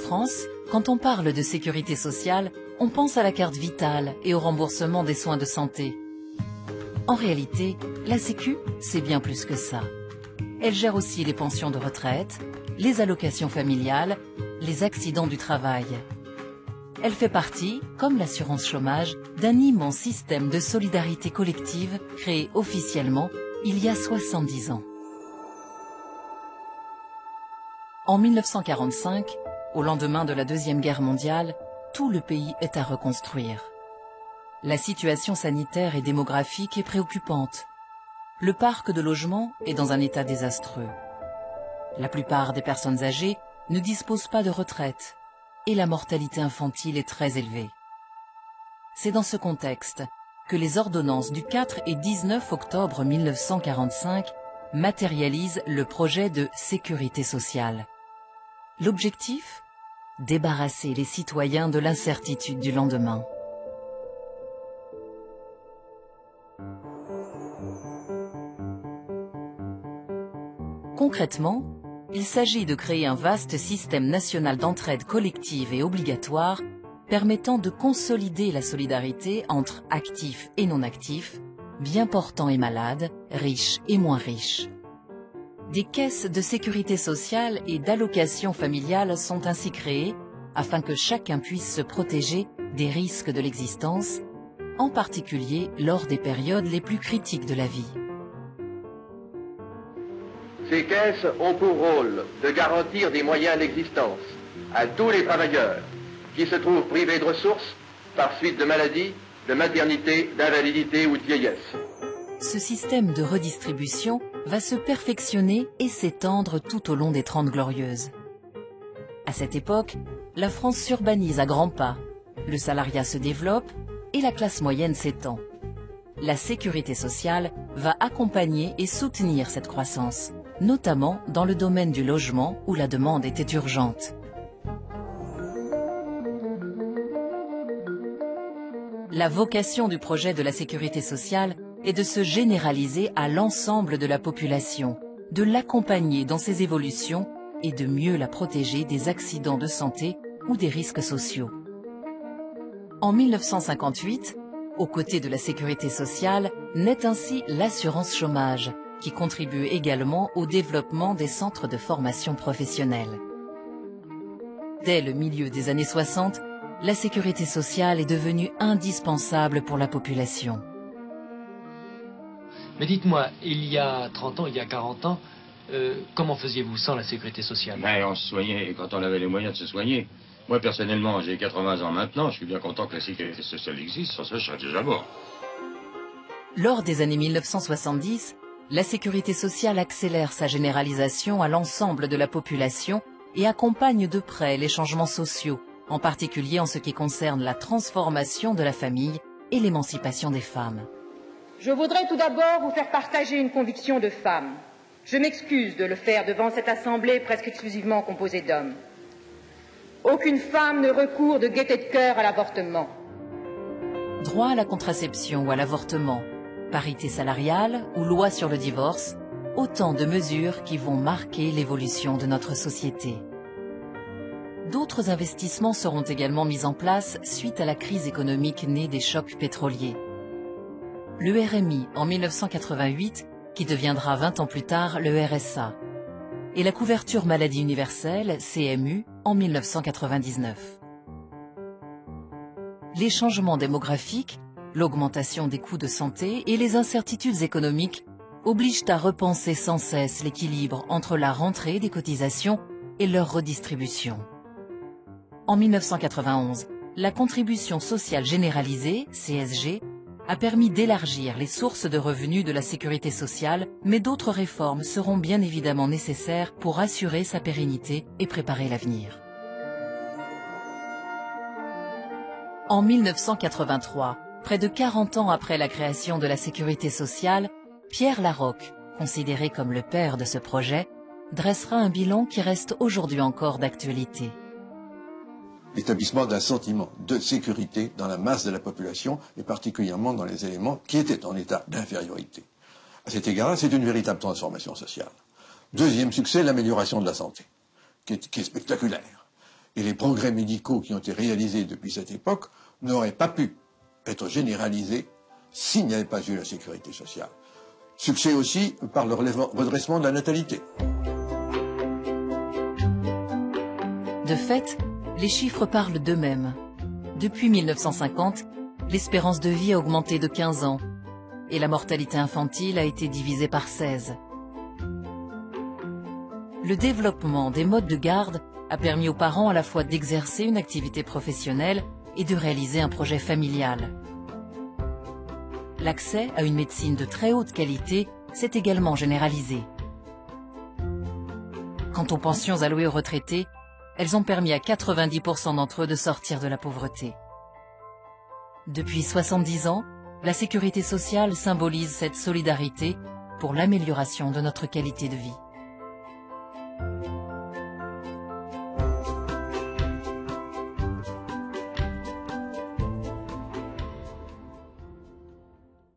France, quand on parle de sécurité sociale, on pense à la carte vitale et au remboursement des soins de santé. En réalité, la Sécu, c'est bien plus que ça. Elle gère aussi les pensions de retraite, les allocations familiales, les accidents du travail. Elle fait partie, comme l'assurance chômage, d'un immense système de solidarité collective créé officiellement il y a 70 ans. En 1945, au lendemain de la Deuxième Guerre mondiale, tout le pays est à reconstruire. La situation sanitaire et démographique est préoccupante. Le parc de logement est dans un état désastreux. La plupart des personnes âgées ne disposent pas de retraite et la mortalité infantile est très élevée. C'est dans ce contexte que les ordonnances du 4 et 19 octobre 1945 matérialisent le projet de sécurité sociale. L'objectif? Débarrasser les citoyens de l'incertitude du lendemain. Concrètement, il s'agit de créer un vaste système national d'entraide collective et obligatoire permettant de consolider la solidarité entre actifs et non actifs, bien portants et malades, riches et moins riches. Des caisses de sécurité sociale et d'allocation familiale sont ainsi créées afin que chacun puisse se protéger des risques de l'existence, en particulier lors des périodes les plus critiques de la vie. Ces caisses ont pour rôle de garantir des moyens d'existence à tous les travailleurs qui se trouvent privés de ressources par suite de maladies, de maternité, d'invalidité ou de vieillesse. Ce système de redistribution va se perfectionner et s'étendre tout au long des Trente Glorieuses. À cette époque, la France s'urbanise à grands pas, le salariat se développe et la classe moyenne s'étend. La sécurité sociale va accompagner et soutenir cette croissance, notamment dans le domaine du logement où la demande était urgente. La vocation du projet de la sécurité sociale est de se généraliser à l'ensemble de la population, de l'accompagner dans ses évolutions et de mieux la protéger des accidents de santé ou des risques sociaux. En 1958, aux côtés de la sécurité sociale, naît ainsi l'assurance chômage, qui contribue également au développement des centres de formation professionnelle. Dès le milieu des années 60, la sécurité sociale est devenue indispensable pour la population. Mais dites-moi, il y a 30 ans, il y a 40 ans, euh, comment faisiez-vous sans la sécurité sociale? Ben, On se soignait quand on avait les moyens de se soigner. Moi, personnellement, j'ai 80 ans maintenant, je suis bien content que la sécurité sociale existe, sans ça, je serais déjà mort. Lors des années 1970, la sécurité sociale accélère sa généralisation à l'ensemble de la population et accompagne de près les changements sociaux, en particulier en ce qui concerne la transformation de la famille et l'émancipation des femmes. Je voudrais tout d'abord vous faire partager une conviction de femme. Je m'excuse de le faire devant cette assemblée presque exclusivement composée d'hommes. Aucune femme ne recourt de gaieté de cœur à l'avortement. Droit à la contraception ou à l'avortement, parité salariale ou loi sur le divorce, autant de mesures qui vont marquer l'évolution de notre société. D'autres investissements seront également mis en place suite à la crise économique née des chocs pétroliers le RMI en 1988, qui deviendra 20 ans plus tard le RSA, et la couverture maladie universelle, CMU, en 1999. Les changements démographiques, l'augmentation des coûts de santé et les incertitudes économiques obligent à repenser sans cesse l'équilibre entre la rentrée des cotisations et leur redistribution. En 1991, la contribution sociale généralisée, CSG, a permis d'élargir les sources de revenus de la sécurité sociale, mais d'autres réformes seront bien évidemment nécessaires pour assurer sa pérennité et préparer l'avenir. En 1983, près de 40 ans après la création de la sécurité sociale, Pierre Larocque, considéré comme le père de ce projet, dressera un bilan qui reste aujourd'hui encore d'actualité l'établissement d'un sentiment de sécurité dans la masse de la population, et particulièrement dans les éléments qui étaient en état d'infériorité. À cet égard-là, c'est une véritable transformation sociale. Deuxième succès, l'amélioration de la santé, qui est, spectaculaire. et les progrès médicaux qui ont été réalisés depuis cette époque n'auraient pas pu être généralisés s'il n'y avait pas eu la sécurité sociale. Succès aussi par le redressement de la natalité. De fait, les chiffres parlent d'eux-mêmes. Depuis 1950, l'espérance de vie a augmenté de 15 ans et la mortalité infantile a été divisée par 16. Le développement des modes de garde a permis aux parents à la fois d'exercer une activité professionnelle et de réaliser un projet familial. L'accès à une médecine de très haute qualité s'est également généralisé. Quant aux pensions allouées aux retraités, elles ont permis à 90% d'entre eux de sortir de la pauvreté. Depuis 70 ans, la sécurité sociale symbolise cette solidarité pour l'amélioration de notre qualité de vie.